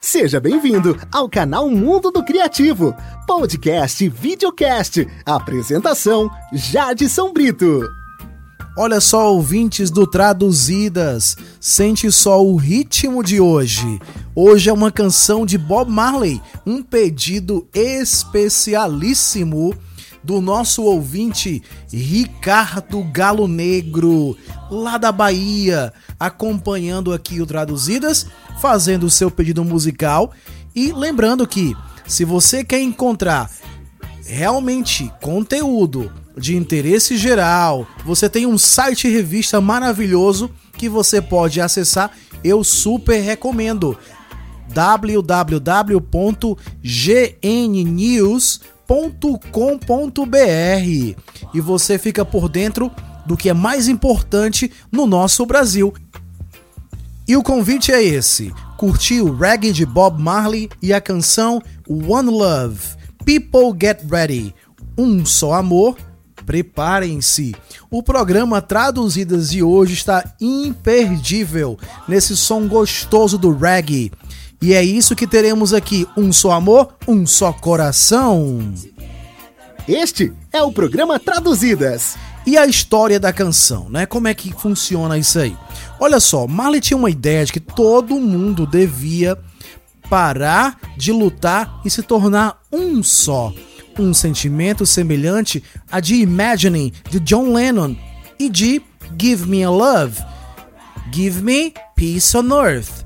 Seja bem-vindo ao canal Mundo do Criativo, podcast e videocast. Apresentação: Jadson Brito. Olha só, ouvintes do Traduzidas, sente só o ritmo de hoje. Hoje é uma canção de Bob Marley, um pedido especialíssimo do nosso ouvinte Ricardo Galo Negro, lá da Bahia, acompanhando aqui o Traduzidas, fazendo o seu pedido musical. E lembrando que, se você quer encontrar realmente conteúdo de interesse geral, você tem um site revista maravilhoso que você pode acessar, eu super recomendo www.gnnews.com com.br e você fica por dentro do que é mais importante no nosso Brasil. E o convite é esse: curtir o reggae de Bob Marley e a canção One Love. People Get Ready. Um só amor. Preparem-se. O programa Traduzidas de hoje está imperdível nesse som gostoso do reggae. E é isso que teremos aqui: um só amor, um só coração. Este é o programa Traduzidas. E a história da canção, né? Como é que funciona isso aí? Olha só, Marley tinha uma ideia de que todo mundo devia parar de lutar e se tornar um só. Um sentimento semelhante a de Imagining de John Lennon e de Give Me a Love. Give Me Peace on Earth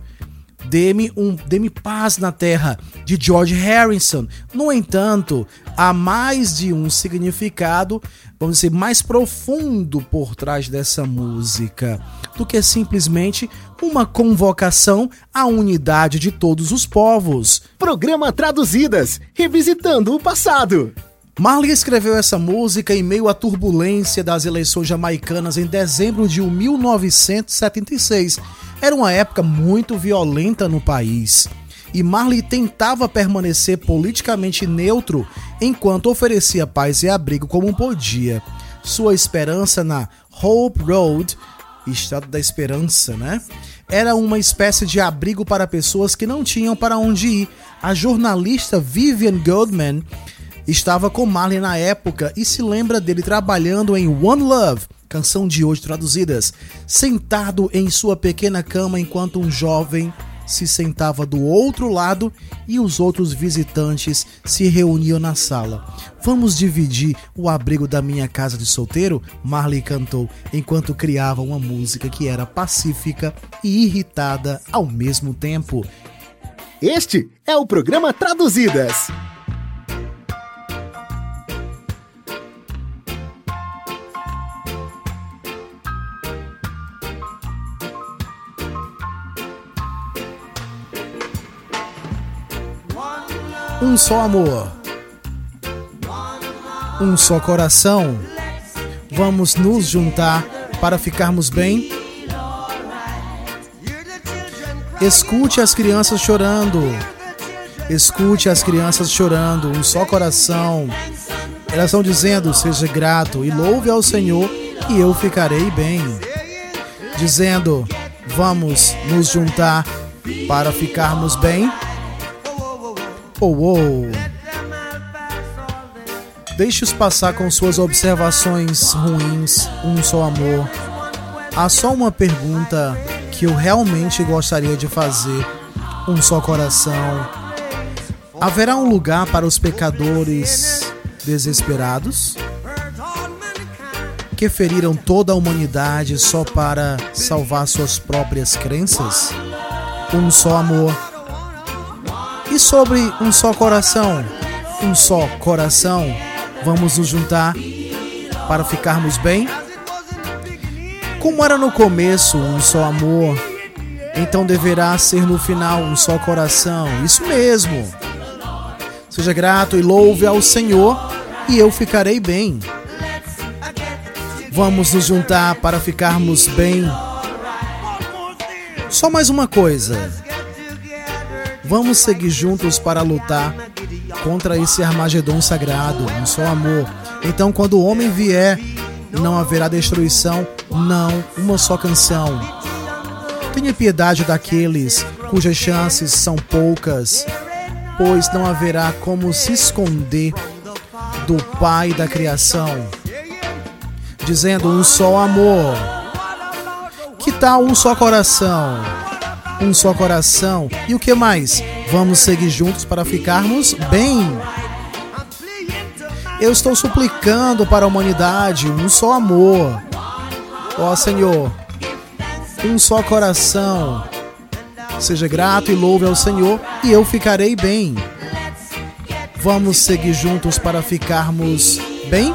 Dê-me um, dê-me paz na terra de George Harrison. No entanto, há mais de um significado, vamos dizer, mais profundo por trás dessa música do que simplesmente uma convocação à unidade de todos os povos. Programa Traduzidas, revisitando o passado. Marley escreveu essa música em meio à turbulência das eleições jamaicanas em dezembro de 1976 era uma época muito violenta no país e Marley tentava permanecer politicamente neutro enquanto oferecia paz e abrigo como podia. Sua esperança na Hope Road, Estado da Esperança, né? Era uma espécie de abrigo para pessoas que não tinham para onde ir. A jornalista Vivian Goldman estava com Marley na época e se lembra dele trabalhando em One Love, canção de hoje traduzidas, sentado em sua pequena cama enquanto um jovem se sentava do outro lado e os outros visitantes se reuniam na sala. Vamos dividir o abrigo da minha casa de solteiro? Marley cantou enquanto criava uma música que era pacífica e irritada ao mesmo tempo. Este é o programa Traduzidas. Um só amor, um só coração. Vamos nos juntar para ficarmos bem. Escute as crianças chorando. Escute as crianças chorando. Um só coração. Elas estão dizendo: Seja grato e louve ao Senhor, e eu ficarei bem. Dizendo: Vamos nos juntar para ficarmos bem. Oh, oh. Deixe-os passar com suas observações ruins, um só amor. Há só uma pergunta que eu realmente gostaria de fazer, um só coração. Haverá um lugar para os pecadores desesperados? Que feriram toda a humanidade só para salvar suas próprias crenças? Um só amor e sobre um só coração, um só coração, vamos nos juntar para ficarmos bem? Como era no começo um só amor, então deverá ser no final um só coração. Isso mesmo. Seja grato e louve ao Senhor, e eu ficarei bem. Vamos nos juntar para ficarmos bem. Só mais uma coisa. Vamos seguir juntos para lutar contra esse Armagedon sagrado, um só amor. Então, quando o homem vier, não haverá destruição, não, uma só canção. Tenha piedade daqueles cujas chances são poucas, pois não haverá como se esconder do Pai da criação, dizendo um só amor. Que tal um só coração? Um só coração. E o que mais? Vamos seguir juntos para ficarmos bem. Eu estou suplicando para a humanidade um só amor. Ó Senhor, um só coração. Seja grato e louve ao Senhor e eu ficarei bem. Vamos seguir juntos para ficarmos bem?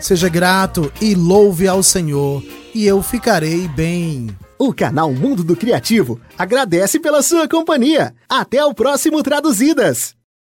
Seja grato e louve ao Senhor e eu ficarei bem. O canal Mundo do Criativo agradece pela sua companhia. Até o próximo Traduzidas!